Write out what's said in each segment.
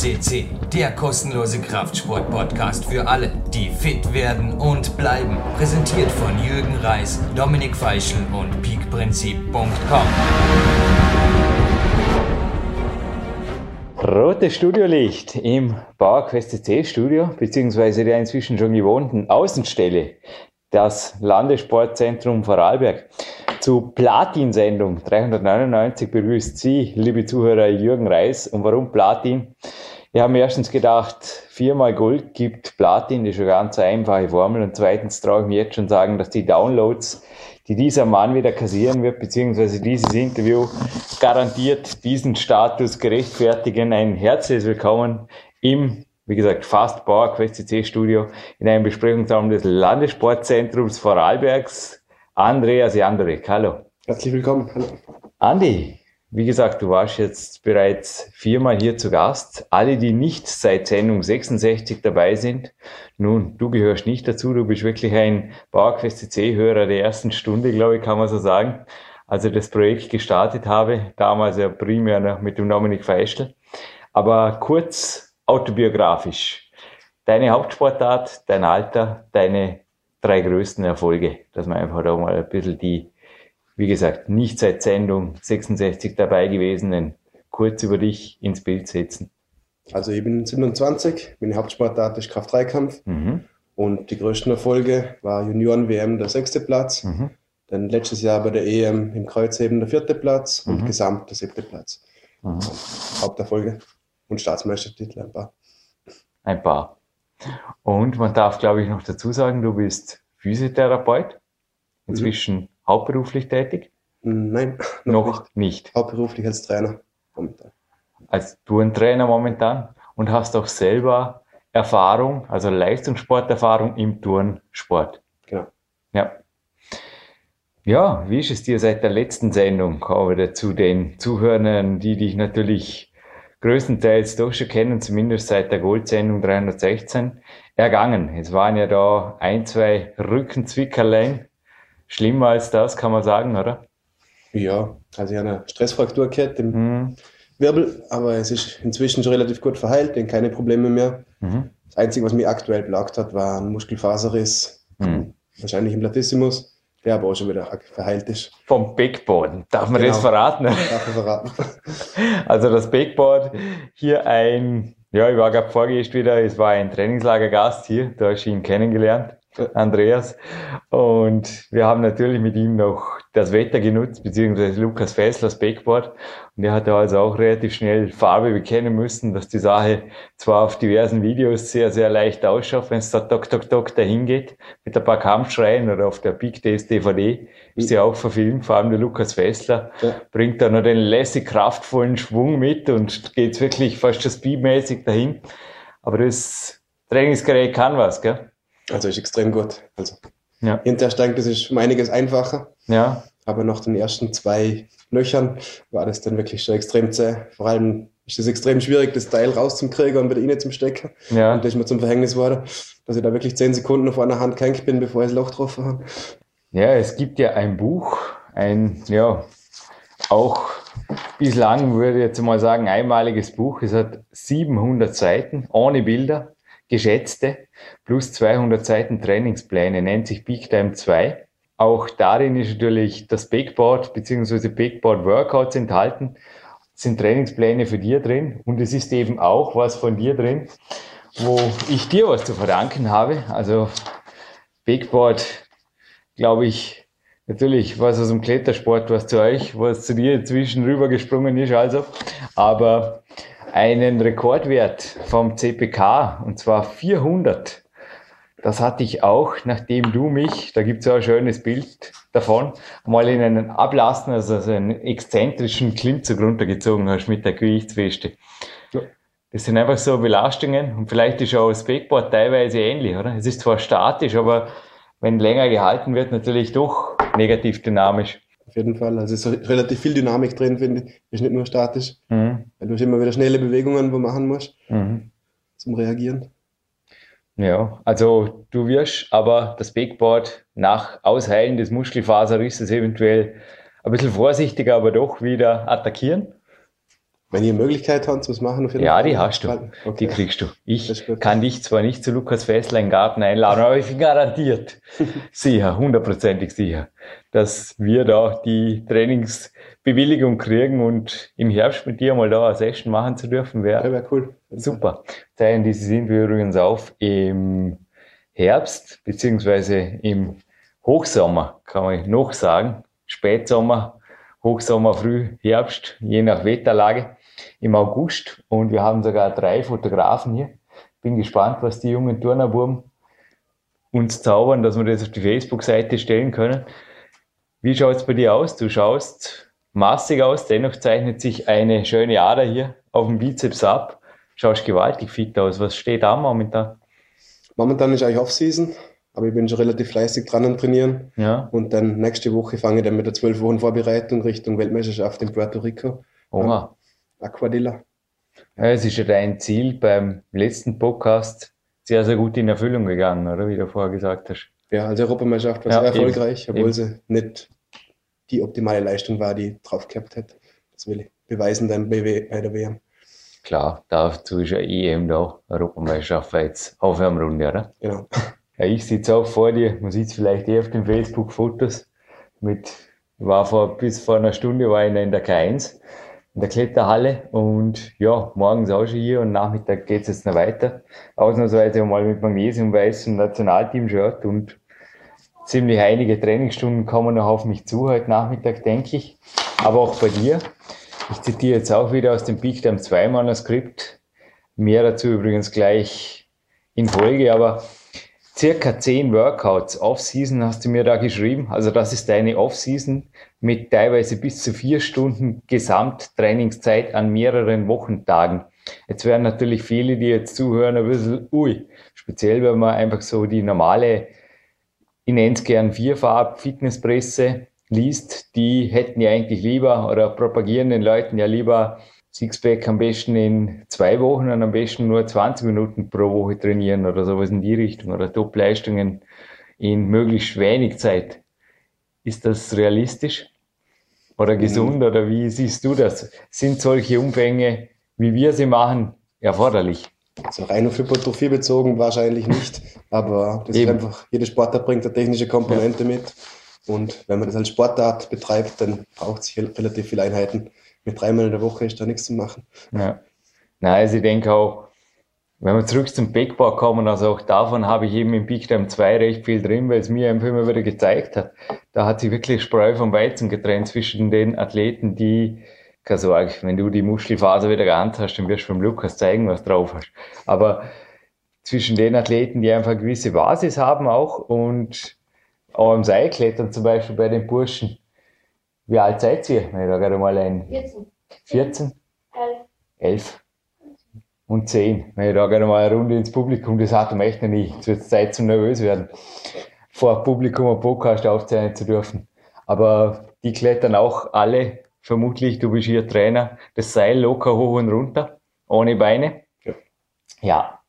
FCC, der kostenlose Kraftsport-Podcast für alle, die fit werden und bleiben. Präsentiert von Jürgen Reis, Dominik Feischl und peakprinzip.com. Rotes Studiolicht im PowerQuest CC Studio, beziehungsweise der inzwischen schon gewohnten Außenstelle, das Landessportzentrum Vorarlberg. Zu Platin-Sendung 399 begrüßt Sie, liebe Zuhörer, Jürgen Reis. Und warum Platin? Wir haben erstens gedacht, viermal Gold gibt Platin, das ist eine ganz einfache Formel. Und zweitens traue ich mir jetzt schon sagen, dass die Downloads, die dieser Mann wieder kassieren wird, beziehungsweise dieses Interview garantiert diesen Status gerechtfertigen. Ein herzliches Willkommen im, wie gesagt, Fast Power Quest CC Studio in einem Besprechungsraum des Landessportzentrums Vorarlbergs. Andreas Jandrek, hallo. Herzlich willkommen. Hallo. Andi, wie gesagt, du warst jetzt bereits viermal hier zu Gast. Alle, die nicht seit Sendung 66 dabei sind, nun, du gehörst nicht dazu, du bist wirklich ein PowerQuest C-Hörer der ersten Stunde, glaube ich, kann man so sagen. Als ich das Projekt gestartet habe, damals ja primär noch mit dem Dominik Feischl. Aber kurz autobiografisch. Deine Hauptsportart, dein Alter, deine drei größten Erfolge, dass man einfach da mal ein bisschen die, wie gesagt, nicht seit Sendung 66 dabei gewesenen kurz über dich ins Bild setzen. Also ich bin 27, meine Hauptsportart ist Kraft-3-Kampf mhm. und die größten Erfolge war Junioren-WM der sechste Platz, mhm. dann letztes Jahr bei der EM im Kreuzheben der vierte Platz mhm. und Gesamt der siebte Platz. Mhm. Haupterfolge und Staatsmeistertitel ein paar. Ein paar. Und man darf, glaube ich, noch dazu sagen, du bist Physiotherapeut, inzwischen mhm. hauptberuflich tätig? Nein, noch, noch nicht. nicht. Hauptberuflich als Trainer momentan. Als du ein Trainer momentan und hast auch selber Erfahrung, also Leistungssporterfahrung im Turnsport. Genau. Ja. Ja, wie ist es dir seit der letzten Sendung, kommen wir zu den Zuhörern, die dich natürlich größtenteils doch schon kennen, zumindest seit der Goldsendung 316, ergangen. Es waren ja da ein, zwei Rückenzwickerlein. Schlimmer als das, kann man sagen, oder? Ja, also ich habe eine Stressfraktur gehabt im mhm. Wirbel, aber es ist inzwischen schon relativ gut verheilt, denn keine Probleme mehr. Mhm. Das Einzige, was mich aktuell plagt hat, war ein Muskelfaserriss, mhm. wahrscheinlich im Latissimus der aber auch schon wieder verheilt ist. Vom Backboard. Darf man genau. das verraten? Darf man verraten. Also das Backboard, hier ein, ja, ich war gerade vorgehst wieder, es war ein Trainingslagergast hier, da hast du ihn kennengelernt. Andreas. Und wir haben natürlich mit ihm noch das Wetter genutzt, beziehungsweise Lukas Fesslers Backboard. Und er hat da also auch relativ schnell Farbe bekennen müssen, dass die Sache zwar auf diversen Videos sehr, sehr leicht ausschaut, wenn es da tok, tok, tok dahin geht, mit ein paar Kampfschreien oder auf der Big Days DVD, ist sie auch verfilmt, vor allem der Lukas Fessler, ja. bringt da noch den lässig kraftvollen Schwung mit und geht wirklich fast schon speedmäßig dahin. Aber das Trainingsgerät kann was, gell? Also ist extrem gut. Also ja. hinterher steigt das ist um einiges einfacher. Ja. Aber nach den ersten zwei Löchern war das dann wirklich schon extrem zäh. Vor allem ist es extrem schwierig, das Teil rauszukriegen und wieder rein zum Stecken. Ja. Und das ist mir zum Verhängnis geworden, dass ich da wirklich zehn Sekunden auf einer Hand gehängt bin, bevor ich das Loch getroffen habe. Ja, es gibt ja ein Buch, ein, ja, auch bislang würde ich jetzt mal sagen, einmaliges Buch. Es hat 700 Seiten, ohne Bilder geschätzte, plus 200 Seiten Trainingspläne, nennt sich Big Time 2. Auch darin ist natürlich das Backboard bzw. Backboard Workouts enthalten, sind Trainingspläne für dir drin und es ist eben auch was von dir drin, wo ich dir was zu verdanken habe. Also Backboard, glaube ich, natürlich was aus dem Klettersport, was zu euch, was zu dir inzwischen rübergesprungen ist, also. Aber einen Rekordwert vom CPK, und zwar 400. Das hatte ich auch, nachdem du mich, da gibt es ja ein schönes Bild davon, mal in einen Ablassen, also einen exzentrischen Klimmzug runtergezogen hast mit der Gewichtsweste. Ja. Das sind einfach so Belastungen und vielleicht ist auch das Backboard teilweise ähnlich, oder? Es ist zwar statisch, aber wenn länger gehalten wird, natürlich doch negativ dynamisch. Auf jeden Fall. Also es ist relativ viel Dynamik drin, finde ich. Ist nicht nur statisch. Mhm. Weil du hast immer wieder schnelle Bewegungen, wo du machen musst, mhm. zum Reagieren. Ja, also du wirst aber das Backboard nach Ausheilen des Muskelfaserrisses eventuell ein bisschen vorsichtiger, aber doch wieder attackieren. Wenn ihr Möglichkeit habt, was machen, auf jeden ja, die hast du. Okay. Die kriegst du. Ich kann dich zwar nicht zu Lukas Fessler in den Garten einladen, aber ich bin garantiert sicher, hundertprozentig sicher, dass wir da die Trainingsbewilligung kriegen und im Herbst mit dir mal da eine Session machen zu dürfen, wäre ja, wär cool. Super. Zeigen diese sind wir übrigens auf im Herbst, beziehungsweise im Hochsommer, kann man noch sagen. Spätsommer, Hochsommer, Früh, Herbst, je nach Wetterlage im August und wir haben sogar drei Fotografen hier. Bin gespannt, was die jungen Turnerbuben uns zaubern, dass wir das auf die Facebook-Seite stellen können. Wie schaut es bei dir aus? Du schaust massig aus, dennoch zeichnet sich eine schöne Ader hier auf dem Bizeps ab. Schaust gewaltig fit aus. Was steht da momentan? Momentan ist eigentlich Off-Season, aber ich bin schon relativ fleißig dran am Trainieren. Ja. Und dann nächste Woche fange ich dann mit der 12 Wochen Vorbereitung Richtung Weltmeisterschaft in Puerto Rico. Oha. Aquadilla. Ja, es ist ja dein Ziel beim letzten Podcast sehr, sehr gut in Erfüllung gegangen, oder? Wie du vorher gesagt hast. Ja, also Europameisterschaft war ja, sehr erfolgreich, eben, obwohl eben. sie nicht die optimale Leistung war, die drauf gehabt hätte. Das will ich beweisen dann bei, bei der WM. Klar, dazu ist ja EM da, Europameisterschaft war jetzt Aufwärmrunde, oder? Genau. Ja, ich sitze auch vor dir, man sieht es vielleicht eh auf den Facebook-Fotos, mit, war vor, bis vor einer Stunde war ich in der K1 in der Kletterhalle und ja, morgens auch schon hier und Nachmittag geht es jetzt noch weiter. Ausnahmsweise mal mit Magnesium-Weiß im Nationalteam-Shirt und ziemlich einige Trainingsstunden kommen noch auf mich zu heute Nachmittag, denke ich. Aber auch bei dir. Ich zitiere jetzt auch wieder aus dem Big Time 2 Manuskript. Mehr dazu übrigens gleich in Folge, aber circa zehn Workouts Off-Season hast du mir da geschrieben. Also das ist deine Off-Season mit teilweise bis zu vier Stunden Gesamttrainingszeit an mehreren Wochentagen. Jetzt werden natürlich viele, die jetzt zuhören, ein bisschen, ui, speziell wenn man einfach so die normale, ich nenne es gern Vierfarb-Fitnesspresse liest, die hätten ja eigentlich lieber oder propagieren den Leuten ja lieber Sixpack am besten in zwei Wochen und am besten nur 20 Minuten pro Woche trainieren oder sowas in die Richtung oder Top-Leistungen in möglichst wenig Zeit. Ist das realistisch oder gesund mhm. oder wie siehst du das? Sind solche Umfänge, wie wir sie machen, erforderlich? Also rein auf Hypertrophie bezogen wahrscheinlich nicht, aber das Eben. ist einfach, jede Sportart bringt eine technische Komponente ja. mit. Und wenn man das als Sportart betreibt, dann braucht es relativ viele Einheiten mit dreimal in der Woche ist da nichts zu machen. Ja. Nein, also ich denke auch, wenn wir zurück zum Backbau kommen, also auch davon habe ich eben im Big Time 2 recht viel drin, weil es mir einfach immer wieder gezeigt hat. Da hat sich wirklich Spreu vom Weizen getrennt zwischen den Athleten, die, keine Sorge, wenn du die Muskelfaser wieder geahnt hast, dann wirst du vom Lukas zeigen, was drauf hast. Aber zwischen den Athleten, die einfach eine gewisse Basis haben auch und auch im Seilklettern zum Beispiel bei den Burschen, wie alt seid ihr? Ich da gerade mal ein 14. 14? 11. 11. Und 10. Wenn ich da gerade mal eine Runde ins Publikum, das hat man echt noch nie. Es wird Zeit zum nervös werden, vor Publikum einen Podcast aufzeichnen zu dürfen. Aber die klettern auch alle, vermutlich, du bist hier Trainer, das Seil locker hoch und runter, ohne Beine. Ja. ja.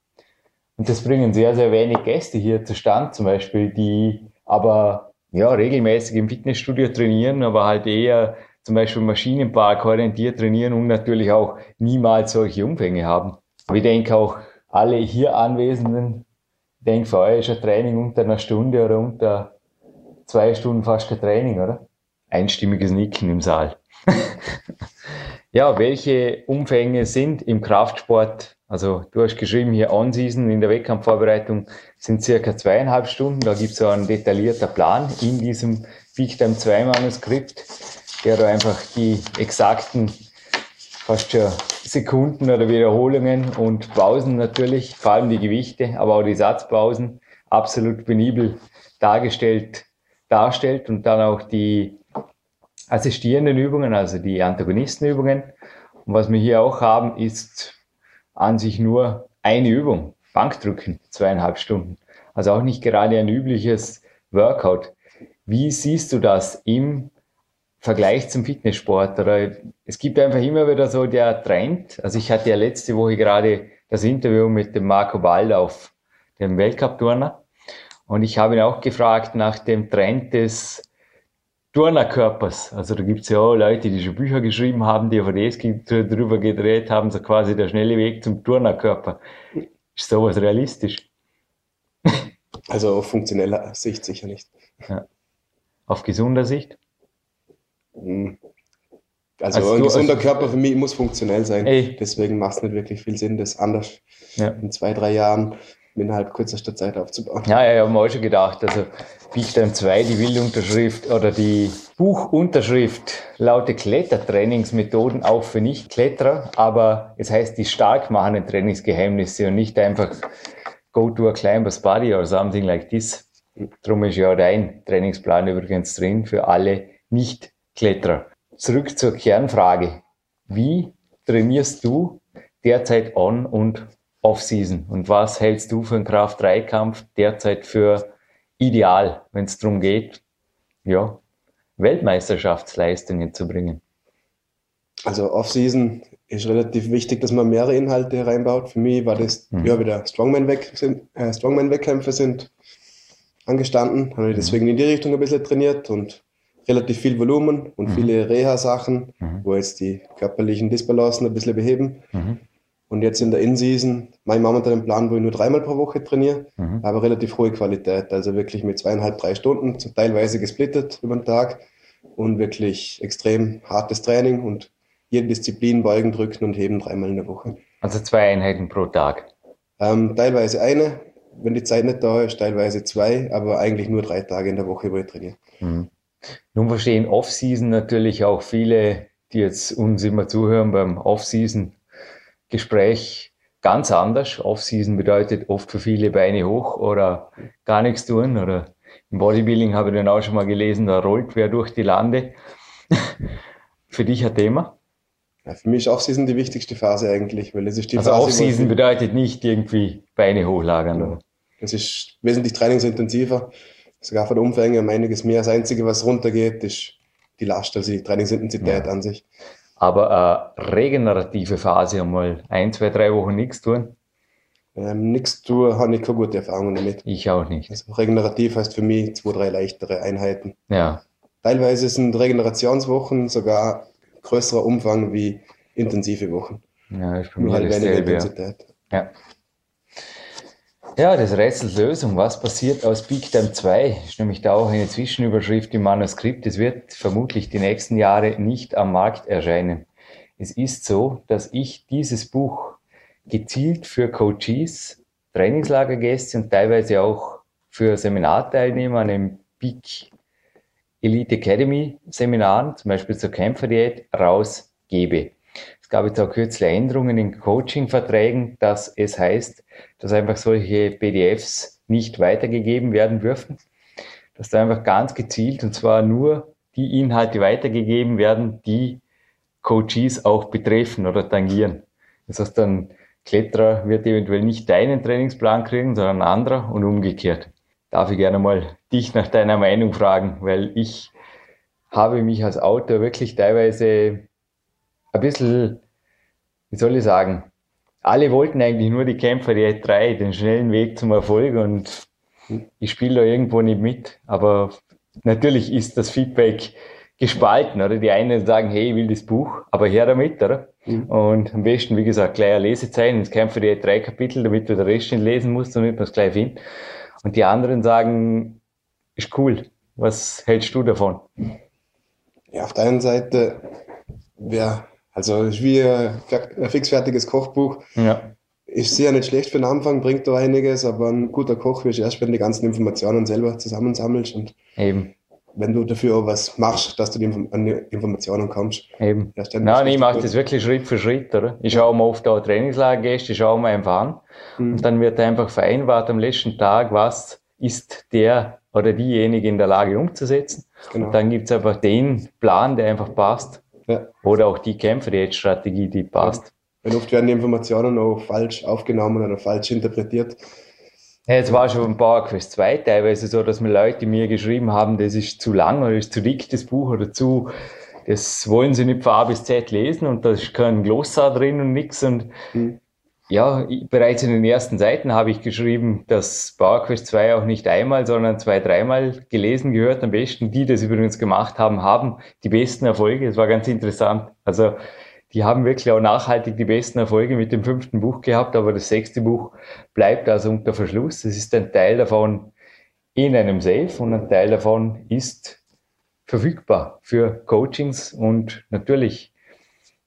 Und das bringen sehr, sehr wenig Gäste hier zustande, zum Beispiel, die aber ja, regelmäßig im Fitnessstudio trainieren, aber halt eher zum Beispiel Maschinenpark orientiert trainieren und natürlich auch niemals solche Umfänge haben. Aber ich denke auch alle hier Anwesenden, ich denke für euch ist ein Training unter einer Stunde oder unter zwei Stunden fast kein Training, oder? Einstimmiges Nicken im Saal. ja, welche Umfänge sind im Kraftsport also du hast geschrieben hier On-Season in der Wettkampfvorbereitung sind circa zweieinhalb Stunden. Da gibt es einen detaillierten Plan in diesem Big Time 2 Manuskript, der da einfach die exakten fast schon Sekunden oder Wiederholungen und Pausen natürlich, vor allem die Gewichte, aber auch die Satzpausen absolut penibel dargestellt darstellt und dann auch die assistierenden Übungen, also die Antagonistenübungen. Und was wir hier auch haben, ist an sich nur eine Übung, Bankdrücken, zweieinhalb Stunden. Also auch nicht gerade ein übliches Workout. Wie siehst du das im Vergleich zum Fitnesssport? Oder es gibt einfach immer wieder so der Trend. Also ich hatte ja letzte Woche gerade das Interview mit dem Marco Baldauf, dem Weltcup-Turner. Und ich habe ihn auch gefragt nach dem Trend des Turnerkörpers. Also da gibt es ja auch Leute, die schon Bücher geschrieben haben, die DVDs darüber gedreht haben, so quasi der schnelle Weg zum Turnerkörper. Ist sowas realistisch? Also auf funktioneller Sicht sicher nicht. Ja. Auf gesunder Sicht? Hm. Also, also ein gesunder also, Körper für mich muss funktionell sein. Ey. Deswegen macht es nicht wirklich viel Sinn, das anders ja. in zwei, drei Jahren innerhalb kürzester Zeit aufzubauen. Ja, ja, ich habe mir auch schon gedacht, also Big Time 2, die Wildunterschrift oder die Buchunterschrift lautet Klettertrainingsmethoden auch für Nicht-Kletterer, aber es heißt die stark machenden Trainingsgeheimnisse und nicht einfach go to a climber's body or something like this. Drum ist ja dein Trainingsplan übrigens drin für alle Nicht-Kletterer. Zurück zur Kernfrage. Wie trainierst du derzeit on und Off-Season? Und was hältst du für einen Kraft-3-Kampf derzeit für ideal, wenn es darum geht, ja, Weltmeisterschaftsleistungen zu bringen? Also Off-Season ist relativ wichtig, dass man mehrere Inhalte reinbaut. Für mich war das mhm. ja wieder Strongman-Wettkämpfe äh, Strongman sind angestanden, habe ich mhm. deswegen in die Richtung ein bisschen trainiert und relativ viel Volumen und mhm. viele Reha-Sachen, mhm. wo jetzt die körperlichen Disbalancen ein bisschen beheben. Mhm. Und jetzt in der In-Season, mein momentan einen Plan, wo ich nur dreimal pro Woche trainiere, mhm. aber relativ hohe Qualität. Also wirklich mit zweieinhalb, drei Stunden, teilweise gesplittet über den Tag und wirklich extrem hartes Training und jede Disziplin beugen, drücken und heben dreimal in der Woche. Also zwei Einheiten pro Tag? Ähm, teilweise eine, wenn die Zeit nicht da ist, teilweise zwei, aber eigentlich nur drei Tage in der Woche, wo ich trainiere. Mhm. Nun verstehen Off-Season natürlich auch viele, die jetzt uns immer zuhören beim Off-Season Gespräch ganz anders. Off-Season bedeutet oft für viele Beine hoch oder gar nichts tun. Oder im Bodybuilding habe ich dann auch schon mal gelesen, da rollt wer durch die Lande. für dich ein Thema? Ja, für mich ist Off-Season die wichtigste Phase eigentlich, weil es ist die also Phase. Off-Season bedeutet nicht irgendwie Beine hochlagern, oder? Es ist wesentlich trainingsintensiver, sogar von der Umfänge um einiges mehr. Das Einzige, was runtergeht, ist die Last, also die Trainingsintensität ja. an sich. Aber eine regenerative Phase einmal ein, zwei, drei Wochen nichts tun? Ähm, nichts tun, habe ich keine gute Erfahrung damit. Ich auch nicht. Also regenerativ heißt für mich zwei, drei leichtere Einheiten. Ja. Teilweise sind Regenerationswochen sogar größerer Umfang wie intensive Wochen. Ja, ist für mich halt weniger Intensität. Ja. Ja, das Rätsel Lösung. Was passiert aus Big Time 2? Ist nämlich da auch eine Zwischenüberschrift im Manuskript. Es wird vermutlich die nächsten Jahre nicht am Markt erscheinen. Es ist so, dass ich dieses Buch gezielt für Coaches, Trainingslagergäste und teilweise auch für Seminarteilnehmer an einem Big Elite Academy Seminaren, zum Beispiel zur Kämpferdiät, rausgebe gab jetzt auch kürzlich Änderungen in Coaching-Verträgen, dass es heißt, dass einfach solche PDFs nicht weitergegeben werden dürfen. Dass da einfach ganz gezielt und zwar nur die Inhalte weitergegeben werden, die Coaches auch betreffen oder tangieren. Das heißt, dann Kletterer wird eventuell nicht deinen Trainingsplan kriegen, sondern ein anderer und umgekehrt. Darf ich gerne mal dich nach deiner Meinung fragen, weil ich habe mich als Autor wirklich teilweise ein bisschen, wie soll ich sagen, alle wollten eigentlich nur die Kämpfer, die drei, den schnellen Weg zum Erfolg und ich spiele da irgendwo nicht mit. Aber natürlich ist das Feedback gespalten, oder? Die einen sagen, hey, ich will das Buch, aber her damit, oder? Mhm. Und am besten, wie gesagt, gleich eine Lesezeichen, ins Kämpfer die drei Kapitel, damit du den Rest lesen musst, damit man es gleich findet. Und die anderen sagen, ist cool. Was hältst du davon? Ja, auf der einen Seite, wer also ist wie ein fixfertiges Kochbuch. Ja. Ist sicher nicht schlecht für den Anfang, bringt da einiges, aber ein guter Koch wirst du erst, wenn du die ganzen Informationen selber zusammensammelst und Eben. wenn du dafür auch was machst, dass du die, an die Informationen kommst. Eben. Nein, ich mache das wirklich Schritt für Schritt, oder? Ich schaue mal oft auch Trainingslager gehst, ich schaue mal einfach an mhm. und dann wird einfach vereinbart am letzten Tag, was ist der oder diejenige in der Lage umzusetzen. Genau. Und dann gibt's einfach den Plan, der einfach passt. Ja. Oder auch die Kämpfe, die passt. Weil oft werden die Informationen auch falsch aufgenommen oder falsch interpretiert. Ja, es war schon ein paar Quest 2 teilweise so, dass mir Leute mir geschrieben haben, das ist zu lang oder ist zu dick, das Buch oder zu, das wollen sie nicht von A bis Z lesen und da ist kein Glossar drin und nix und mhm. Ja, bereits in den ersten Seiten habe ich geschrieben, dass PowerQuest 2 auch nicht einmal, sondern zwei, dreimal gelesen gehört. Am besten, die das übrigens gemacht haben, haben die besten Erfolge. Das war ganz interessant. Also, die haben wirklich auch nachhaltig die besten Erfolge mit dem fünften Buch gehabt, aber das sechste Buch bleibt also unter Verschluss. Es ist ein Teil davon in einem Safe und ein Teil davon ist verfügbar für Coachings und natürlich,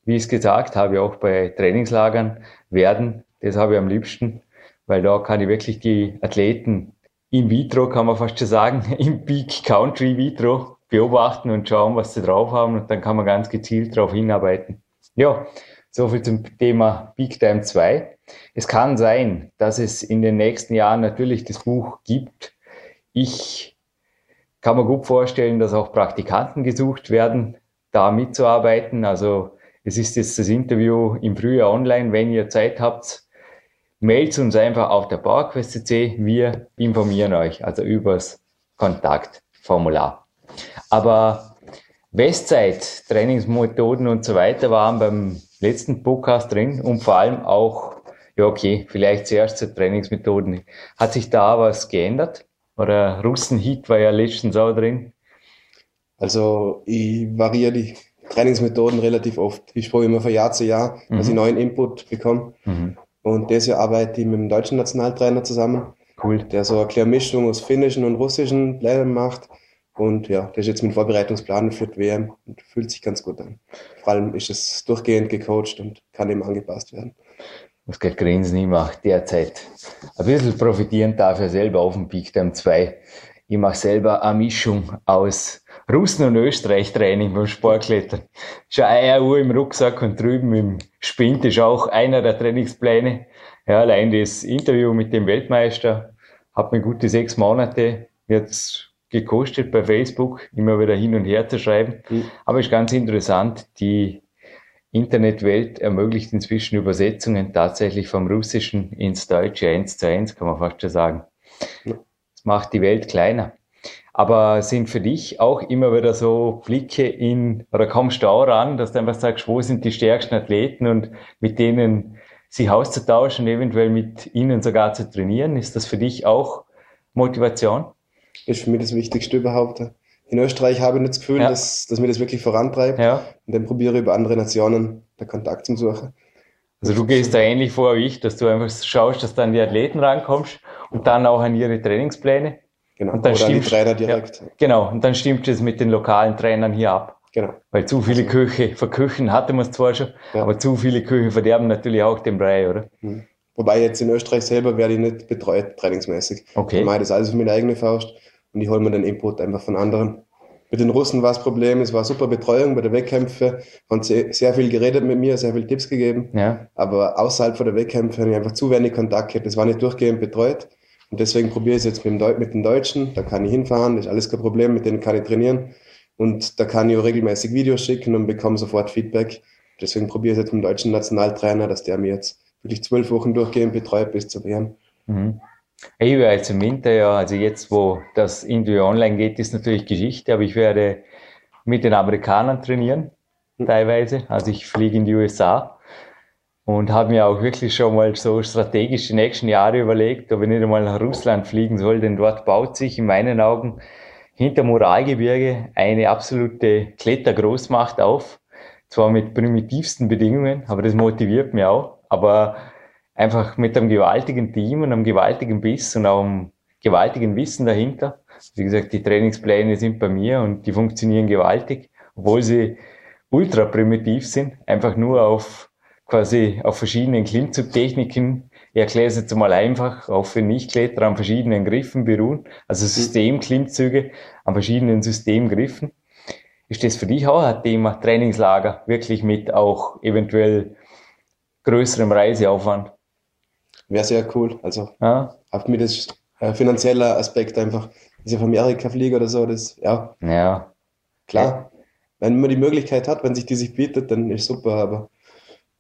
wie ich es gesagt habe, auch bei Trainingslagern werden. Das habe ich am liebsten, weil da kann ich wirklich die Athleten in vitro, kann man fast schon sagen, im Peak Country vitro beobachten und schauen, was sie drauf haben und dann kann man ganz gezielt darauf hinarbeiten. Ja, soviel zum Thema Peak Time 2. Es kann sein, dass es in den nächsten Jahren natürlich das Buch gibt. Ich kann mir gut vorstellen, dass auch Praktikanten gesucht werden, da mitzuarbeiten. Also es ist jetzt das Interview im Frühjahr online. Wenn ihr Zeit habt, meldet uns einfach auf der PowerQuest.cc. Wir informieren euch also übers Kontaktformular. Aber Westzeit, Trainingsmethoden und so weiter waren beim letzten Podcast drin und vor allem auch, ja okay, vielleicht zuerst zu Trainingsmethoden. Hat sich da was geändert? Oder Russenhit war ja letztens auch drin. Also ich variiere die Trainingsmethoden relativ oft. Ich spreche immer von Jahr zu Jahr, mhm. dass ich neuen Input bekomme. Mhm. Und dieses Jahr arbeite ich mit dem deutschen Nationaltrainer zusammen. Cool. Der so eine kleine Mischung aus finnischen und russischen Plänen macht. Und ja, der ist jetzt mit Vorbereitungsplanen für die WM und fühlt sich ganz gut an. Vor allem ist es durchgehend gecoacht und kann ihm angepasst werden. Was geht Grinsen ich mache derzeit ein bisschen profitieren darf er selber auf dem Peak Time 2. Ich mache selber eine Mischung aus Russen- und Österreich-Training beim Sportklettern. Schon eine Uhr im Rucksack und drüben im Spind ist auch einer der Trainingspläne. Ja, allein das Interview mit dem Weltmeister hat mir gute sechs Monate jetzt gekostet bei Facebook, immer wieder hin und her zu schreiben. Mhm. Aber ist ganz interessant, die Internetwelt ermöglicht inzwischen Übersetzungen tatsächlich vom Russischen ins Deutsche eins zu eins, kann man fast schon sagen. Das macht die Welt kleiner. Aber sind für dich auch immer wieder so Blicke in, oder kommst du auch ran, dass du einfach sagst, wo sind die stärksten Athleten und mit denen sich auszutauschen, eventuell mit ihnen sogar zu trainieren? Ist das für dich auch Motivation? Ist für mich das Wichtigste überhaupt. In Österreich habe ich nicht das Gefühl, ja. dass, dass mir das wirklich vorantreibt. Ja. Und dann probiere ich über andere Nationen den Kontakt zu suchen. Also du gehst da ähnlich vor wie ich, dass du einfach schaust, dass du an die Athleten rankommst und dann auch an ihre Trainingspläne. Genau, und dann oder stimmt, Trainer direkt. Ja, genau, und dann stimmt es mit den lokalen Trainern hier ab. Genau. Weil zu viele also, Köche verköchen hatte man es zwar schon, ja. aber zu viele Köche verderben natürlich auch den Brei, oder? Mhm. Wobei jetzt in Österreich selber werde ich nicht betreut, trainingsmäßig. Okay. Ich mache das alles für meine eigene Faust und ich hole mir den Input einfach von anderen. Mit den Russen war das Problem, es war super Betreuung bei der Wettkämpfe, haben sehr viel geredet mit mir, sehr viel Tipps gegeben. Ja. Aber außerhalb von der Wettkämpfe habe ich einfach zu wenig Kontakt gehabt. Das war nicht durchgehend betreut. Und deswegen probiere ich es jetzt mit, dem mit den Deutschen. Da kann ich hinfahren, das ist alles kein Problem, mit denen kann ich trainieren. Und da kann ich auch regelmäßig Videos schicken und bekomme sofort Feedback. Deswegen probiere ich es jetzt mit dem deutschen Nationaltrainer, dass der mir jetzt wirklich zwölf Wochen durchgehend betreut bis zur WM. Mhm. Ich werde jetzt im Winter ja, also jetzt, wo das Interview online geht, ist natürlich Geschichte, aber ich werde mit den Amerikanern trainieren, hm. teilweise. Also ich fliege in die USA und habe mir auch wirklich schon mal so strategisch die nächsten Jahre überlegt, ob ich nicht einmal nach Russland fliegen soll, denn dort baut sich in meinen Augen hinter Moralgebirge eine absolute Klettergroßmacht auf. Zwar mit primitivsten Bedingungen, aber das motiviert mich auch. Aber einfach mit einem gewaltigen Team und einem gewaltigen Biss und auch einem gewaltigen Wissen dahinter. Wie gesagt, die Trainingspläne sind bei mir und die funktionieren gewaltig, obwohl sie ultra primitiv sind, einfach nur auf quasi auf verschiedenen Klimmzugtechniken. Ich erkläre es jetzt mal einfach, auch für Nichtkletterer an verschiedenen Griffen beruhen, also Systemklimmzüge an verschiedenen Systemgriffen. Ist das für dich auch ein Thema Trainingslager, wirklich mit auch eventuell größerem Reiseaufwand? wäre sehr cool. Also ja. auf mir das äh, finanzielle Aspekt einfach, dass ich auf Amerika fliege oder so, das, ja. Ja. Klar. Wenn man die Möglichkeit hat, wenn sich die sich bietet, dann ist super, aber.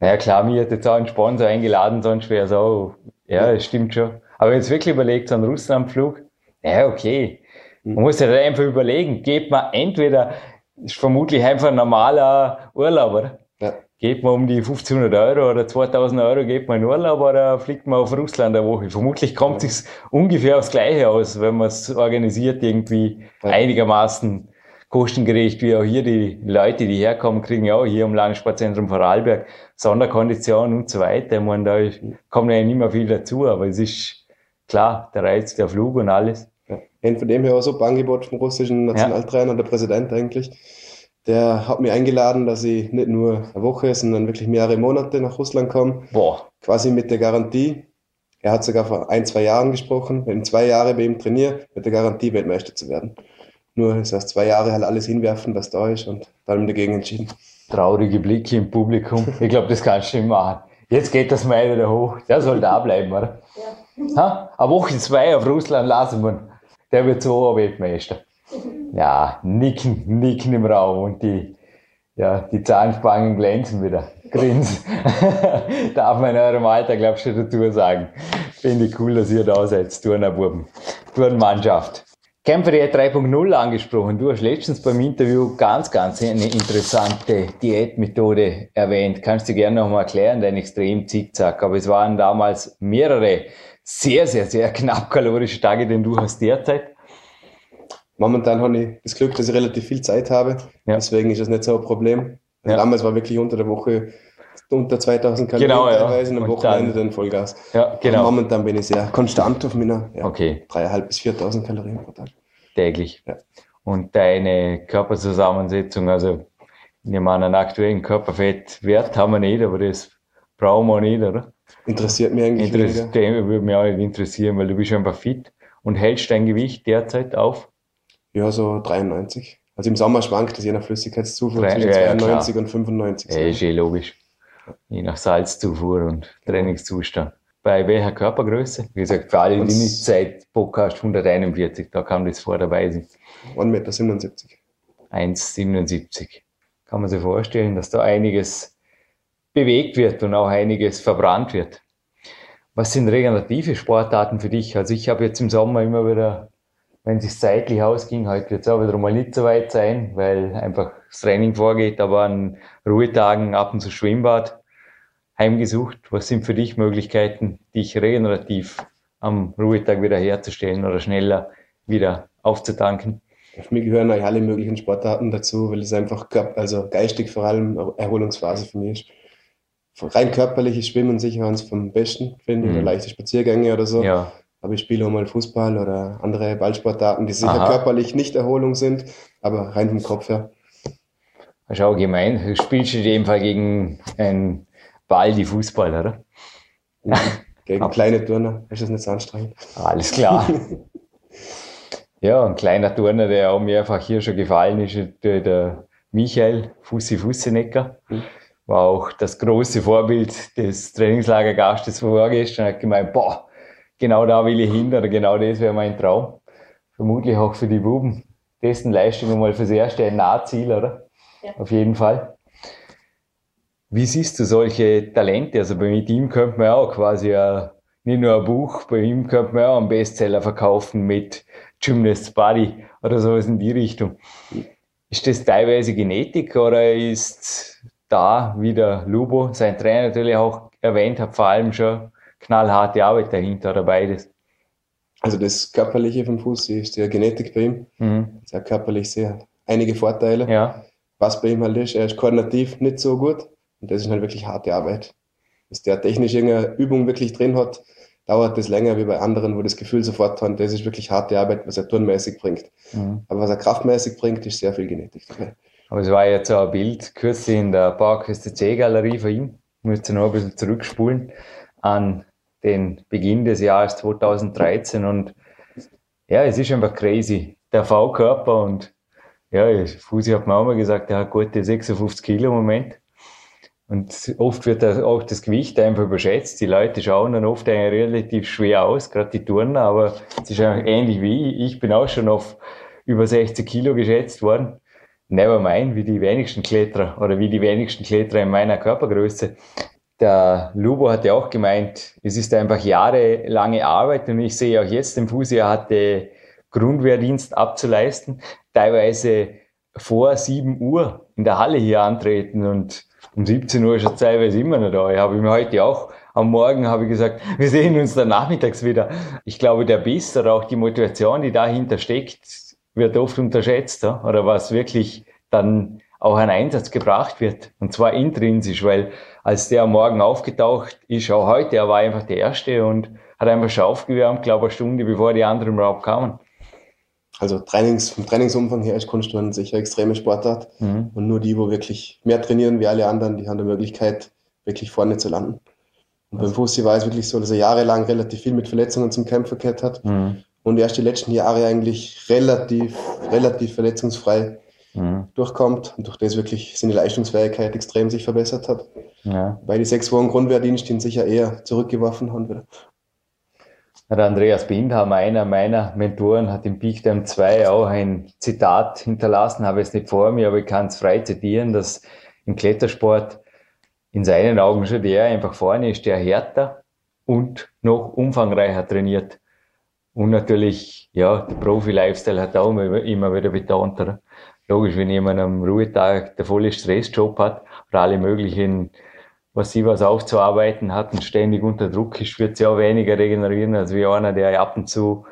Ja klar, mir hat jetzt auch ein Sponsor eingeladen, sonst wäre es auch, ja, das stimmt schon. Aber jetzt wirklich überlegt, so einen Russlandflug, ja, okay. Man mhm. muss ja einfach überlegen, geht man entweder, ist vermutlich einfach ein normaler Urlaub, oder? Ja. geht man um die 1500 Euro oder 2000 Euro, geht man in Urlaub oder fliegt man auf Russland eine Woche. Vermutlich kommt ja. es ungefähr aufs Gleiche aus, wenn man es organisiert, irgendwie ja. einigermaßen kostengerecht, wie auch hier die Leute, die herkommen, kriegen ja auch hier im Landessportzentrum Vorarlberg Sonderkonditionen und so weiter. Ich meine, da kommt ja nicht mehr viel dazu, aber es ist klar, der Reiz, der Flug und alles. Ja. Von dem her auch super Angebot vom russischen Nationaltrainer, ja. der Präsident eigentlich der hat mich eingeladen, dass ich nicht nur eine Woche, sondern wirklich mehrere Monate nach Russland komme. Boah. Quasi mit der Garantie. Er hat sogar vor ein, zwei Jahren gesprochen, wenn ich zwei Jahre bei ihm trainiere, mit der Garantie Weltmeister zu werden. Nur das heißt, zwei Jahre halt alles hinwerfen, was da ist und dann dagegen entschieden. Traurige Blicke im Publikum. Ich glaube, das kannst du nicht machen. Jetzt geht das Mai wieder hoch. Der soll da bleiben, oder? Ja. Ha? Eine Woche zwei auf Russland lassen wir. Der wird so ein Weltmeister ja, nicken, nicken im Raum und die, ja, die Zahnspangen glänzen wieder. Grins. Darf man in eurem Alter, glaubst du, dazu sagen. Finde ich cool, dass ihr da seid, Turnerbuben. Turnmannschaft. Kämpferie 3.0 angesprochen. Du hast letztens beim Interview ganz, ganz eine interessante Diätmethode erwähnt. Kannst du gerne nochmal erklären, dein extrem Zickzack. Aber es waren damals mehrere sehr, sehr, sehr knapp kalorische Tage, den du hast derzeit. Momentan habe ich das Glück, dass ich relativ viel Zeit habe. Ja. Deswegen ist das nicht so ein Problem. Ja. Damals war wirklich unter der Woche unter 2000 Kalorien genau, teilweise und am Wochenende dann, dann Vollgas. Ja, genau. Und momentan bin ich sehr konstant auf meiner ja, okay. 3.500 bis 4.000 Kalorien pro Tag. Täglich. Ja. Und deine Körperzusammensetzung, also ich nehme an, einen aktuellen Körperfettwert haben wir nicht, aber das brauchen wir nicht, oder? Interessiert mich eigentlich Interessiert, Würde mich auch nicht interessieren, weil du bist einfach fit und hältst dein Gewicht derzeit auf? Ja, so 93. Also im Sommer schwankt es je nach Flüssigkeitszufuhr zwischen ja, 92 ja, und 95. Ja, ist eh logisch. Je nach Salzzufuhr und Trainingszustand. Bei welcher Körpergröße? Wie gesagt, für alle, die nicht seit Podcast 141, da kann das vor dabei sein. 1,77 Meter. 1,77. Kann man sich vorstellen, dass da einiges bewegt wird und auch einiges verbrannt wird. Was sind regenerative Sportarten für dich? Also ich habe jetzt im Sommer immer wieder wenn es sich zeitlich ausging, heute wird es auch wieder mal nicht so weit sein, weil einfach das Training vorgeht, aber an Ruhetagen ab und zu Schwimmbad heimgesucht. Was sind für dich Möglichkeiten, dich regenerativ am Ruhetag wieder herzustellen oder schneller wieder aufzutanken? Für mich gehören eigentlich alle möglichen Sportarten dazu, weil es einfach also geistig vor allem Erholungsphase für mich ist. Rein körperlich ist Schwimmen sicher eines vom Besten, finde ich, mhm. oder leichte Spaziergänge oder so. Ja aber ich spiele auch mal Fußball oder andere Ballsportarten, die sicher Aha. körperlich nicht Erholung sind, aber rein vom Kopf her. Schau, gemein. Du spielst in dem Fall gegen einen Ball, die Fußball, oder? Ja, gegen kleine Turner ist das nicht so anstrengend. Alles klar. ja, ein kleiner Turner, der auch mehrfach hier schon gefallen ist, der Michael Fussi Fussenecker. Mhm. War auch das große Vorbild des Trainingslagergastes vorgestern. Hat gemeint, boah, genau da will ich hin oder genau das wäre mein Traum. Vermutlich auch für die Buben. Dessen Leistung mal fürs erste ein Nahziel, oder? Ja. Auf jeden Fall. Wie siehst du solche Talente? Also bei ihm könnte man auch quasi ein, nicht nur ein Buch, bei ihm könnte man auch einen Bestseller verkaufen mit Gymnast Body oder sowas in die Richtung. Ist das teilweise Genetik oder ist da, wie der Lubo, sein Trainer natürlich auch erwähnt hat, vor allem schon knallharte Arbeit dahinter oder beides? Also das Körperliche vom Fuß ist die Genetik bei ihm. Mhm. Sehr körperlich sehr einige Vorteile. Ja. Was bei ihm halt ist, er ist koordinativ nicht so gut und das ist halt wirklich harte Arbeit. Dass der technisch irgendeine Übung wirklich drin hat, dauert das länger wie bei anderen, wo das Gefühl sofort hat, das ist wirklich harte Arbeit, was er turnmäßig bringt. Mhm. Aber was er kraftmäßig bringt, ist sehr viel Genetik dabei. Aber es war jetzt so ein Bild kürzlich in der Parkhöste C-Galerie von ihm. Ich muss noch ein bisschen zurückspulen an den Beginn des Jahres 2013 und ja, es ist einfach crazy. Der V-Körper und ja, Fusi hat mir auch mal gesagt, er hat gute 56 Kilo im Moment. Und oft wird auch das Gewicht einfach überschätzt. Die Leute schauen dann oft relativ schwer aus, gerade die Turner, aber es ist auch ähnlich wie ich. Ich bin auch schon auf über 60 Kilo geschätzt worden. Never mind, wie die wenigsten Kletterer oder wie die wenigsten Kletterer in meiner Körpergröße der Lubo hat ja auch gemeint, es ist einfach jahrelange Arbeit und ich sehe auch jetzt den Fuß, er hatte Grundwehrdienst abzuleisten, teilweise vor sieben Uhr in der Halle hier antreten und um 17 Uhr schon teilweise immer noch da. Ich habe mir heute auch am Morgen habe ich gesagt, wir sehen uns dann nachmittags wieder. Ich glaube, der Biss oder auch die Motivation, die dahinter steckt, wird oft unterschätzt, oder was wirklich dann auch an Einsatz gebracht wird. Und zwar intrinsisch, weil als der am Morgen aufgetaucht ist, auch heute, er war einfach der Erste und hat einfach schon aufgewärmt, glaube ich, eine Stunde, bevor die anderen überhaupt kamen. Also Trainings, vom Trainingsumfang her ist Kunstturnen sicher extreme Sportart. Mhm. Und nur die, wo wirklich mehr trainieren wie alle anderen, die haben die Möglichkeit, wirklich vorne zu landen. Und beim Fussi war es wirklich so, dass er jahrelang relativ viel mit Verletzungen zum Kämpfen gehabt hat. Mhm. Und erst die letzten Jahre eigentlich relativ, relativ verletzungsfrei mhm. durchkommt und durch das wirklich seine Leistungsfähigkeit extrem sich verbessert hat. Ja. Weil die sechs Wochen Grundwehrdienst ihn sicher eher zurückgeworfen haben wieder. Der Andreas Bindhammer, einer meiner Mentoren, hat im Peak Time 2 auch ein Zitat hinterlassen, habe es nicht vor mir, aber ich kann es frei zitieren, dass im Klettersport in seinen Augen schon der einfach vorne ist, der härter und noch umfangreicher trainiert. Und natürlich, ja, der Profi-Lifestyle hat auch immer wieder betont, oder? Logisch, wenn jemand am Ruhetag der volle Stressjob hat oder alle möglichen, was sie was aufzuarbeiten hat und ständig unter Druck ist, wird sie auch weniger regenerieren, als wie einer, der ab und zu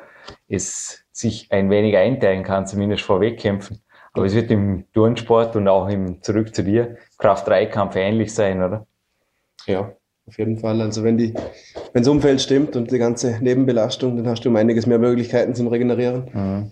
es sich ein wenig einteilen kann, zumindest vor Wettkämpfen. Aber es wird im Turnsport und auch im Zurück zu dir Kraft-3-Kampf ähnlich sein, oder? Ja, auf jeden Fall. Also wenn die, wenn das Umfeld stimmt und die ganze Nebenbelastung, dann hast du um einiges mehr Möglichkeiten zum Regenerieren. Mhm.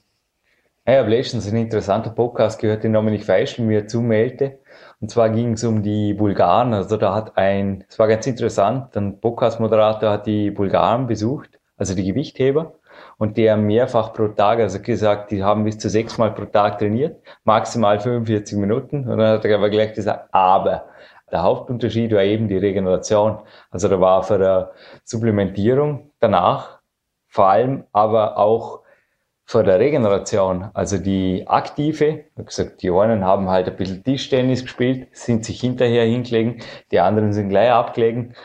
Ich habe letztens einen interessanten Podcast gehört, den Dominik Feischl mir zumeldete. Und zwar ging es um die Bulgaren. Also da hat ein, es war ganz interessant, ein Podcast-Moderator hat die Bulgaren besucht, also die Gewichtheber und der mehrfach pro Tag, also gesagt, die haben bis zu sechsmal pro Tag trainiert, maximal 45 Minuten. Und dann hat er aber gleich gesagt, aber der Hauptunterschied war eben die Regeneration. Also da war für der Supplementierung danach vor allem aber auch für der Regeneration, also die aktive, wie gesagt, die einen haben halt ein bisschen Tischtennis gespielt, sind sich hinterher hingelegen, die anderen sind gleich abgelegen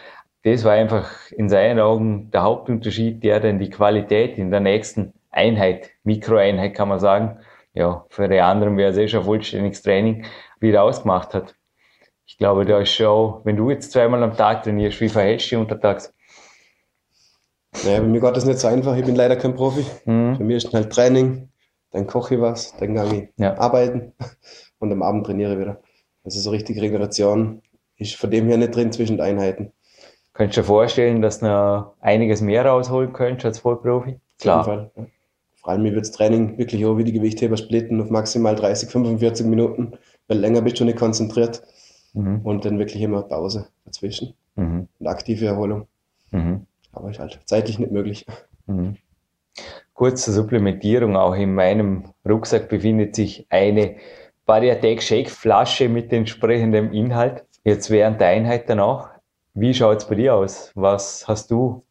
das war einfach in seinen Augen der Hauptunterschied, der dann die Qualität in der nächsten Einheit, Mikroeinheit kann man sagen, ja, für die anderen wäre es eh schon vollständiges Training, wieder ausgemacht hat. Ich glaube, da ist schon, wenn du jetzt zweimal am Tag trainierst, wie verhältst du dich untertags? Naja, bei mir geht das nicht so einfach. Ich bin leider kein Profi. Mhm. Bei mir ist halt Training, dann koche ich was, dann gehe ich ja. arbeiten und am Abend trainiere ich wieder. Also so richtig Regeneration ist von dem her nicht drin zwischen den Einheiten. Könntest du dir vorstellen, dass du noch einiges mehr rausholen könntest als Vollprofi? Klar. Auf jeden Fall, ja. Vor allem, mir wird das Training wirklich auch wie die Gewichtheber splitten auf maximal 30, 45 Minuten, weil länger bist du nicht konzentriert. Mhm. Und dann wirklich immer Pause dazwischen. Mhm. Und aktive Erholung. Mhm. Aber ist halt zeitlich nicht möglich. Mhm. Kurz zur Supplementierung, auch in meinem Rucksack befindet sich eine Bariatek Shake Flasche mit entsprechendem Inhalt. Jetzt während der Einheit danach wie schaut es bei dir aus? Was hast du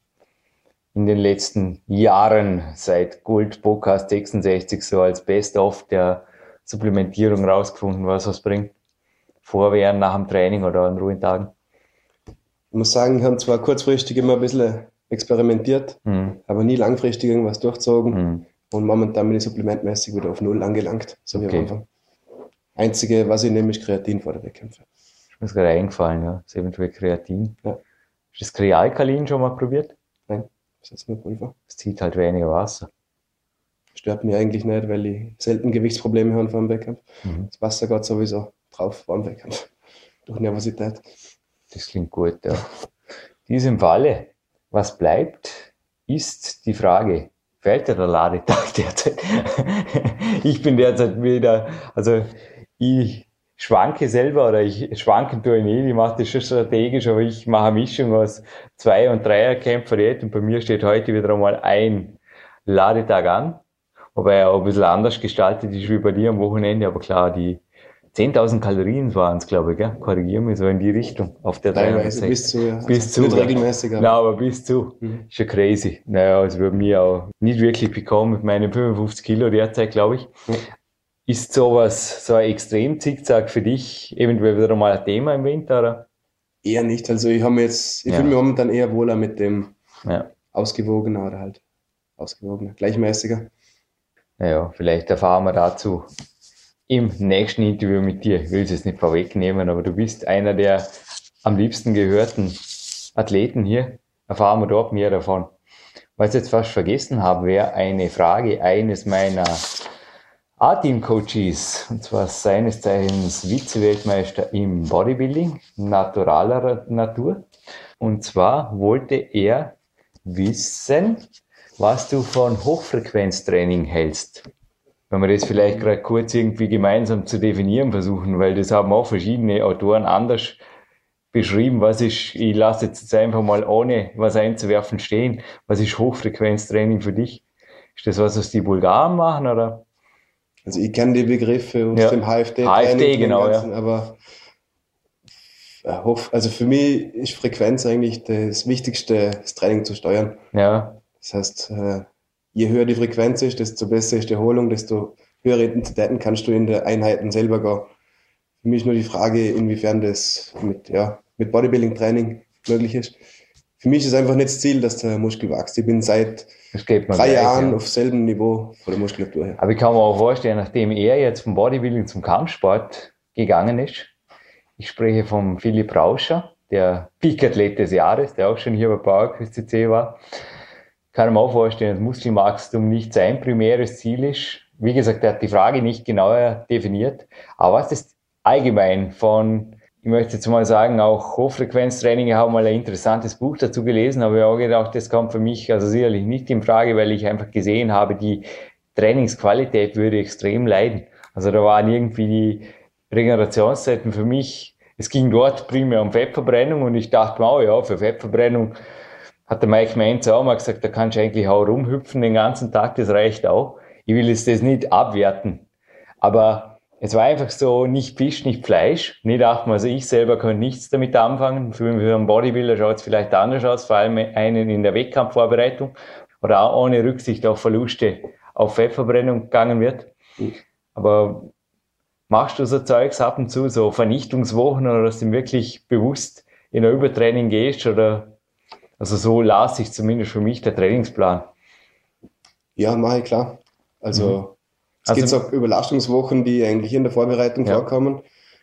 in den letzten Jahren seit Gold Podcast 66 so als Best-of der Supplementierung rausgefunden, was was bringt? Vor, während, nach dem Training oder an ruhigen Tagen? Ich muss sagen, wir haben zwar kurzfristig immer ein bisschen experimentiert, mhm. aber nie langfristig irgendwas durchzogen. Mhm. Und momentan bin ich supplementmäßig wieder auf Null angelangt, so wie okay. am Anfang. Einzige, was ich nehme, ist Kreatin vor der Wettkämpfe. Ist mir gerade eingefallen, ja. Das ist eventuell Kreatin. Ja. Hast du das Krealkalin schon mal probiert? Nein, das ist nur Pulver. Es zieht halt weniger Wasser. Stört mich eigentlich nicht, weil ich selten Gewichtsprobleme habe vor dem Wettkampf. Mhm. Das Wasser geht sowieso drauf vor dem Wettkampf. Durch Nervosität. Das klingt gut, ja. In diesem Falle, was bleibt, ist die Frage, fällt dir der Ladetag derzeit? ich bin derzeit wieder, also ich schwanke selber oder ich schwanken tue ich ich mache das schon strategisch, aber ich mache eine Mischung aus Zwei- und Dreierkämpfer und bei mir steht heute wieder einmal ein Ladetag an, wobei er auch ein bisschen anders gestaltet ist wie bei dir am Wochenende, aber klar, die 10.000 Kalorien waren es, glaube ich, gell? korrigieren wir so in die Richtung auf der Teilweise bis zu, ja. Bis also zu. Nicht regelmäßig. Aber. Nein, aber bis zu. Mhm. Ist ja crazy. Naja, also bei mir auch nicht wirklich bekommen mit meinen 55 Kilo derzeit, glaube ich. Mhm. Ist sowas, so ein Extrem-Zickzack für dich eventuell wieder mal ein Thema im Winter? Oder? Eher nicht. Also ich habe jetzt, ich ja. fühle mich momentan eher wohler mit dem ja. ausgewogener oder halt ausgewogener, gleichmäßiger. Naja, vielleicht erfahren wir dazu im nächsten Interview mit dir. Ich will es jetzt nicht vorwegnehmen, aber du bist einer der am liebsten gehörten Athleten hier. Erfahren wir dort mehr davon. Was ich jetzt fast vergessen habe, wäre eine Frage eines meiner A-Team-Coaches, und zwar seines Zeichens Vize-Weltmeister im Bodybuilding, naturaler Natur. Und zwar wollte er wissen, was du von Hochfrequenztraining hältst. Wenn wir das vielleicht gerade kurz irgendwie gemeinsam zu definieren versuchen, weil das haben auch verschiedene Autoren anders beschrieben, was ist, ich lasse jetzt einfach mal ohne was einzuwerfen stehen, was ist Hochfrequenztraining für dich? Ist das was, was die Bulgaren machen oder? Also ich kenne die Begriffe aus Ja. dem HFD. HFD, genau, ja. Aber äh, also für mich ist Frequenz eigentlich das Wichtigste, das Training zu steuern. Ja, Das heißt, äh, je höher die Frequenz ist, desto besser ist die Erholung, desto höhere Intensitäten kannst du in der Einheiten selber gehen. Für mich nur die Frage, inwiefern das mit, ja, mit Bodybuilding-Training möglich ist. Für mich ist einfach nicht das Ziel, dass der Muskel wächst. Ich bin seit drei gleich, Jahren ja. auf selben Niveau von der Muskulatur her. Aber ich kann mir auch vorstellen, nachdem er jetzt vom Bodybuilding zum Kampfsport gegangen ist, ich spreche vom Philipp Rauscher, der Peak-Athlet des Jahres, der auch schon hier bei PowerQuest CC war, kann mir auch vorstellen, dass Muskelwachstum nicht sein primäres Ziel ist. Wie gesagt, er hat die Frage nicht genauer definiert. Aber was ist allgemein von, ich möchte jetzt mal sagen, auch Hochfrequenztraining, ich habe mal ein interessantes Buch dazu gelesen, aber ich habe auch gedacht, das kommt für mich also sicherlich nicht in Frage, weil ich einfach gesehen habe, die Trainingsqualität würde extrem leiden. Also da waren irgendwie die Regenerationszeiten für mich, es ging dort primär um Fettverbrennung und ich dachte mir, oh ja, für Fettverbrennung hat der Mike Mainz auch mal gesagt, da kannst du eigentlich auch rumhüpfen den ganzen Tag, das reicht auch. Ich will jetzt das nicht abwerten. Aber es war einfach so, nicht Fisch, nicht Fleisch. Und ich dachte also ich selber kann nichts damit anfangen. Für, für einen Bodybuilder schaut es vielleicht anders aus, vor allem einen in der Wettkampfvorbereitung oder auch ohne Rücksicht auf Verluste auf Fettverbrennung gegangen wird. Aber machst du so Zeugs ab und zu, so Vernichtungswochen oder dass du wirklich bewusst in ein Übertraining gehst oder also so las sich zumindest für mich der Trainingsplan. Ja, mache ich klar. Also, es Also- gibt auch Überlastungswochen, die eigentlich in der Vorbereitung Ja. vorkommen.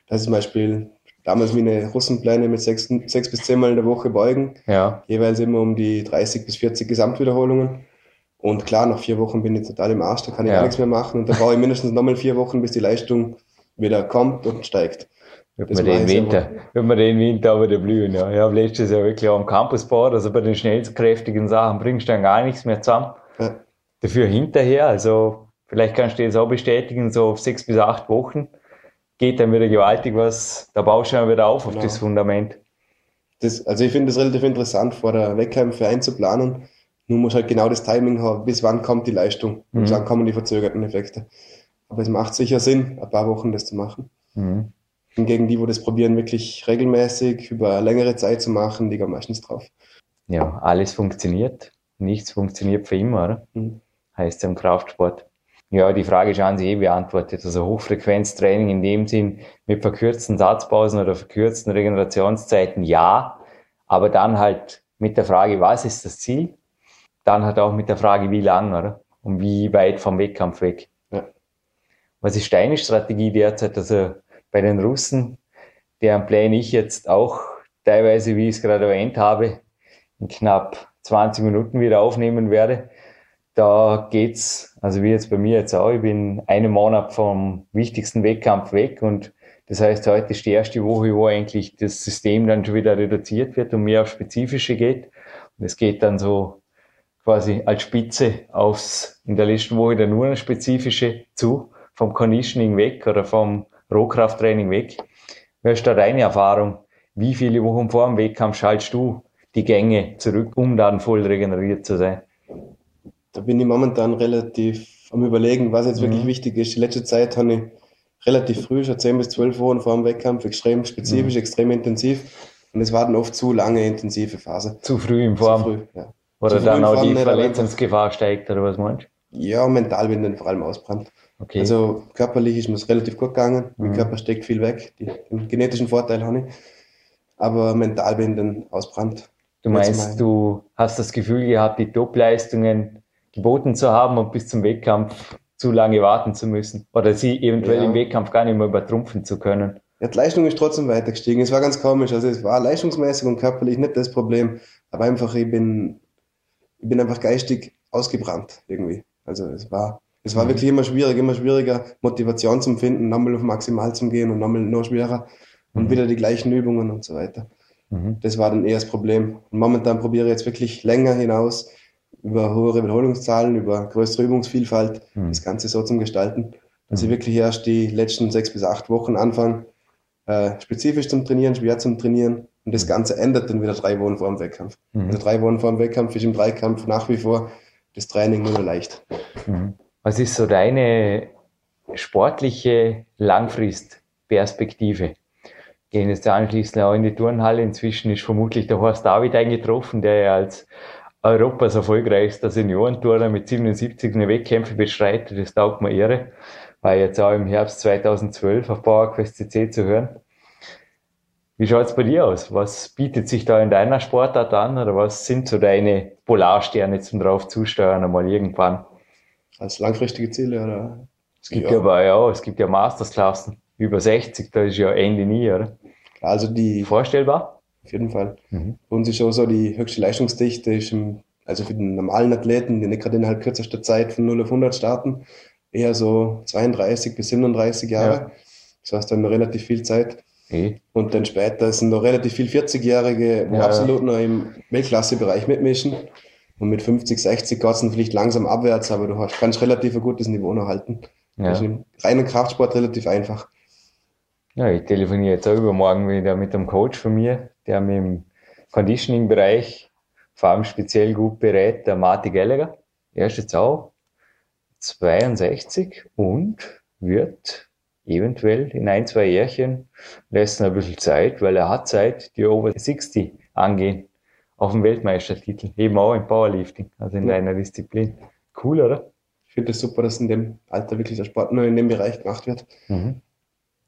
Das ist zum Beispiel damals meine Russenpläne mit sechs, sechs bis zehnmal in der Woche beugen, Ja, jeweils immer um die 30 bis 40 Gesamtwiederholungen. Und klar, nach vier Wochen bin ich total im Arsch, da kann ich Ja. gar nichts mehr machen. Und da brauche ich mindestens nochmal vier Wochen, bis die Leistung wieder kommt und steigt. Wird Das man den Winter, wird man den Winter aber wieder blühen. Ja. Ich habe letztes Jahr wirklich auch am Campusboard, also bei den schnellkräftigen Sachen bringst du dann gar nichts mehr zusammen. Ja. Dafür hinterher, also vielleicht kannst du das auch bestätigen, so auf sechs bis acht Wochen geht dann wieder gewaltig was, da baust du dann wieder auf auf Genau. das Fundament. Das, also ich finde es relativ interessant, vor der Wettkämpfe einzuplanen. Nur muss halt genau das Timing haben, bis wann kommt die Leistung, bis Mhm. wann kommen die verzögerten Effekte. Aber es macht sicher Sinn, ein paar Wochen das zu machen. Mhm. Hingegen die, wo das probieren, wirklich regelmäßig über längere Zeit zu machen, die gehen meistens drauf. Ja, alles funktioniert. Nichts funktioniert für immer, oder? Mhm. Heißt ja im Kraftsport. Ja, die Frage ist an sich eh beantwortet. Also Hochfrequenztraining in dem Sinn mit verkürzten Satzpausen oder verkürzten Regenerationszeiten ja, aber dann halt mit der Frage, was ist das Ziel? Dann halt auch mit der Frage, wie lang, oder? Und wie weit vom Wettkampf weg. Ja. Was ist deine Strategie derzeit? Also bei den Russen, deren Pläne ich jetzt auch teilweise, wie ich es gerade erwähnt habe, in knapp 20 Minuten wieder aufnehmen werde. Da geht's, also wie jetzt bei mir jetzt auch, ich bin einen Monat vom wichtigsten Wettkampf weg und das heißt, heute ist die erste Woche, wo eigentlich das System dann schon wieder reduziert wird und mehr auf Spezifische geht. Und es geht dann so quasi als Spitze aufs, in der letzten Woche dann nur eine spezifische zu, vom Conditioning weg oder vom Rohkrafttraining weg. Was ist da deine Erfahrung? Wie viele Wochen vor dem Wettkampf schaltest du die Gänge zurück, um dann voll regeneriert zu sein? Da bin ich momentan relativ am überlegen, was jetzt wirklich Mhm. wichtig ist. Die letzte Zeit habe ich relativ früh, schon 10 bis 12 Wochen vor dem Wettkampf, extrem spezifisch, extrem intensiv. Und es war dann oft zu lange intensive Phase. Zu früh in Zu Form? früh, ja. Oder Zu früh dann auch die Verletzungsgefahr steigt, oder was meinst Ja, mental bin ich dann vor allem ausbrannt. Okay. Also körperlich ist mir es relativ gut gegangen. Mein Mhm. Körper steckt viel weg. Den genetischen Vorteil habe ich. Aber mental bin ich dann ausbrannt. du meinst, du hast das Gefühl gehabt, die Top-Leistungen geboten zu haben und bis zum Wettkampf zu lange warten zu müssen oder sie eventuell ja. im Wettkampf gar nicht mehr übertrumpfen zu können. Ja, die Leistung ist trotzdem weiter gestiegen. Es war ganz komisch. Also es war leistungsmäßig und körperlich nicht das Problem, aber einfach ich bin, ich bin einfach geistig ausgebrannt irgendwie. Also es war, es war mhm. wirklich immer schwierig, immer schwieriger, Motivation zu finden, nochmal auf maximal zu gehen und nochmal noch schwerer und mhm. wieder die gleichen Übungen und so weiter. Mhm. Das war dann eher das Problem. Und momentan probiere ich jetzt wirklich länger hinaus, über höhere Wiederholungszahlen, über größere Übungsvielfalt, mhm. das Ganze so zu gestalten, dass ich mhm. wirklich erst die letzten sechs bis acht Wochen anfange, äh, spezifisch zum Trainieren, schwer zum Trainieren. Und das. Ganze ändert dann wieder drei Wochen vor dem Wettkampf. Also drei Wochen vor dem Wettkampf ist im Dreikampf nach wie vor das Training nur leicht. Mhm. Was ist so deine sportliche Langfristperspektive? Gehen jetzt anschließend auch in die Turnhalle. Inzwischen ist vermutlich der Horst David eingetroffen, der ja als Europas erfolgreichster Seniorenturner mit 77 eine Wettkämpfe bestreitet. Das taugt mir irre. War jetzt auch im Herbst 2012 auf PowerQuest CC zu hören. Wie schaut's bei dir aus? Was bietet sich da in deiner Sportart an oder was sind so deine Polarsterne zum drauf zusteuern einmal irgendwann? Als langfristige Ziele oder? Es gibt ja, aber, ja, es gibt ja Mastersklassen über 60, da ist ja Ende nie, oder? Also die. Vorstellbar? Auf jeden Fall. Mhm. Bei uns ist auch so, die höchste Leistungsdichte ist im, also für den normalen Athleten, die nicht gerade innerhalb kürzester Zeit von 0 auf 100 starten, eher so 32 bis 37 Jahre. Ja. Das heißt, dann relativ viel Zeit. Mhm. Und dann später sind noch relativ viel 40-Jährige, die ja. absolut noch im Weltklassebereich mitmischen. Und mit 50, 60 geht es dann vielleicht langsam abwärts, aber du hast, kannst relativ ein gutes Niveau noch halten. Ja. Das ist im reinen Kraftsport relativ einfach. Ja, ich telefoniere jetzt auch übermorgen wieder mit einem Coach von mir, der mich im Conditioning-Bereich vor allem speziell gut berät, der Marty Gallagher. Er ist jetzt auch 62 und wird eventuell in ein, zwei Jährchen lässt er ein bisschen Zeit, weil er hat Zeit, die Over 60 angehen auf dem Weltmeistertitel, eben auch im Powerlifting, also in ja. deiner Disziplin. Cool, oder? Ich finde es das super, dass in dem Alter wirklich der Sport nur in dem Bereich gemacht wird. Mhm.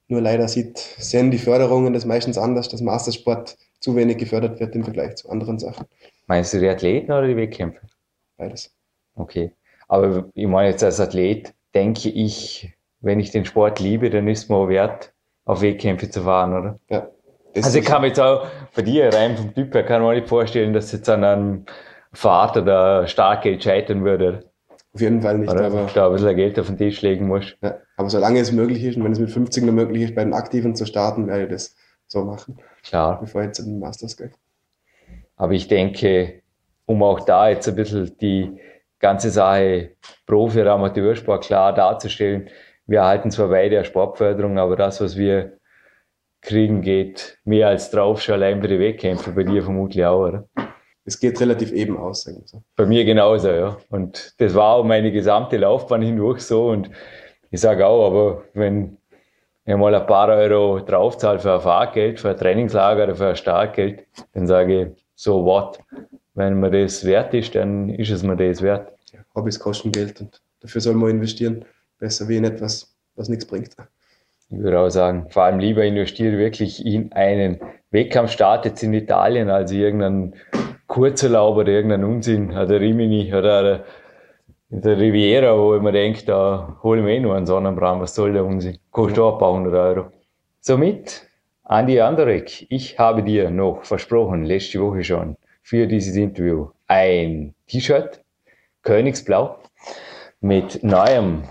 Nur leider sieht, sehen die Förderungen das meistens anders, dass Mastersport zu wenig gefördert wird im Vergleich zu anderen Sachen. Meinst du die Athleten oder die Wettkämpfer? Beides. Okay. Aber ich meine jetzt als Athlet, denke ich, wenn ich den Sport liebe, dann ist mir auch wert, auf Wettkämpfe zu fahren, oder? Ja. Also ich kann mir jetzt auch bei dir rein vom Typ her, kann man nicht vorstellen, dass jetzt an einem Fahrt oder Startgeld scheitern würde. Auf jeden Fall nicht. Oder aber da ein bisschen Geld auf den Tisch legen musst. Ja, aber solange es möglich ist und wenn es mit 50 noch möglich ist, bei den Aktiven zu starten, werde ich das so machen. Klar. Bevor ich jetzt in den Masters gehe. Aber ich denke, um auch da jetzt ein bisschen die ganze Sache Profi- oder Amateursport klar darzustellen, wir erhalten zwar beide Sportförderung, aber das, was wir kriegen, geht mehr als drauf, schon allein bei den Wettkämpfen, bei dir vermutlich auch, oder? Es geht relativ eben aus, sagen wir so. Bei mir genauso, ja. Und das war auch meine gesamte Laufbahn hindurch so. Und ich sage auch, aber wenn ich mal ein paar Euro draufzahle für ein Fahrgeld, für ein Trainingslager oder für ein Startgeld, dann sage ich, so what? Wenn mir das wert ist, dann ist es mir das wert. Ja, Hobbys kosten Geld und dafür soll man investieren. Besser wie in etwas, was nichts bringt. Ich würde auch sagen, vor allem lieber investiere wirklich in einen Wettkampf startet in Italien als irgendeinen Kurzurlaub oder irgendeinen Unsinn, oder Rimini oder der Riviera, wo ich mir denke, da hole ich mir eh nur einen Sonnenbrand, was soll der Unsinn? Kostet auch ein paar hundert Euro. Somit, Andi Anderek, ich habe dir noch versprochen, letzte Woche schon, für dieses Interview ein T-Shirt, Königsblau, mit neuem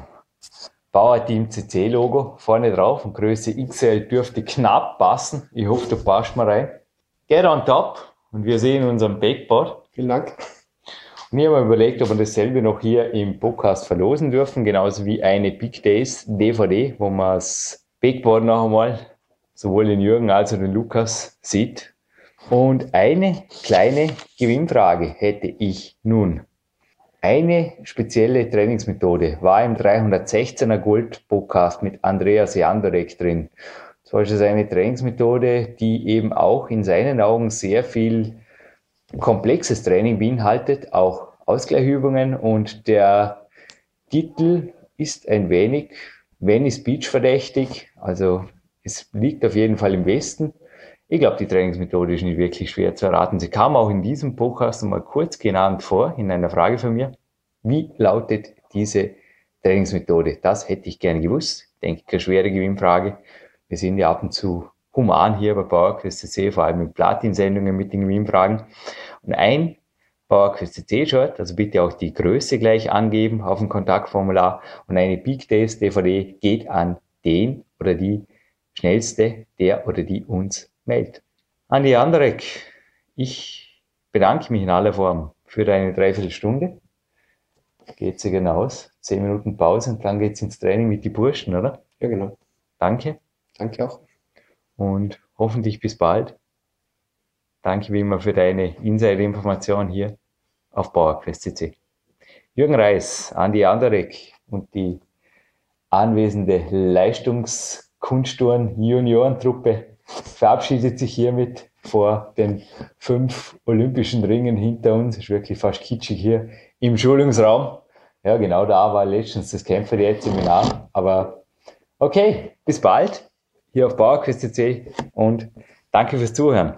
Bauerteam CC Logo vorne drauf und Größe XL dürfte knapp passen. Ich hoffe, du passt mal rein. Get on top und wir sehen unseren Backboard. Vielen Dank. Und ich habe mir überlegt, ob wir dasselbe noch hier im Podcast verlosen dürfen, genauso wie eine Big Days DVD, wo man das Backboard noch einmal sowohl den Jürgen als auch den Lukas sieht. Und eine kleine Gewinnfrage hätte ich nun. Eine spezielle Trainingsmethode war im 316er Gold Podcast mit Andreas Jandorek drin. Zwar ist es eine Trainingsmethode, die eben auch in seinen Augen sehr viel komplexes Training beinhaltet, auch Ausgleichübungen und der Titel ist ein wenig Venice Beach verdächtig, also es liegt auf jeden Fall im Westen. Ich glaube, die Trainingsmethode ist nicht wirklich schwer zu erraten. Sie kam auch in diesem Podcast mal kurz genannt vor, in einer Frage von mir. Wie lautet diese Trainingsmethode. Das hätte ich gerne gewusst. Ich denke, keine schwere Gewinnfrage. Wir sind ja ab und zu human hier bei PowerQuest CC, vor allem in Platin-Sendungen mit den Gewinnfragen. Und ein PowerQuest CC-Shirt, also bitte auch die Größe gleich angeben auf dem Kontaktformular und eine Big Days DVD geht an den oder die schnellste, der oder die uns meldet. Andi Anderek, ich bedanke mich in aller Form für deine Dreiviertelstunde. Geht sie genau aus. Zehn Minuten Pause und dann geht's ins Training mit die Burschen, oder? Ja, genau. Danke. Danke auch. Und hoffentlich bis bald. Danke wie immer für deine Insider-Information hier auf PowerQuest CC. Jürgen Reis, Andi Anderek und die anwesende Leistungskunstturn Juniorentruppe verabschiedet sich hiermit vor den fünf olympischen Ringen hinter uns. Ist wirklich fast kitschig hier im Schulungsraum. Ja, genau da war letztens das Kämpfer-Seminar. Aber okay, bis bald hier auf PowerQuest.cc und danke fürs Zuhören.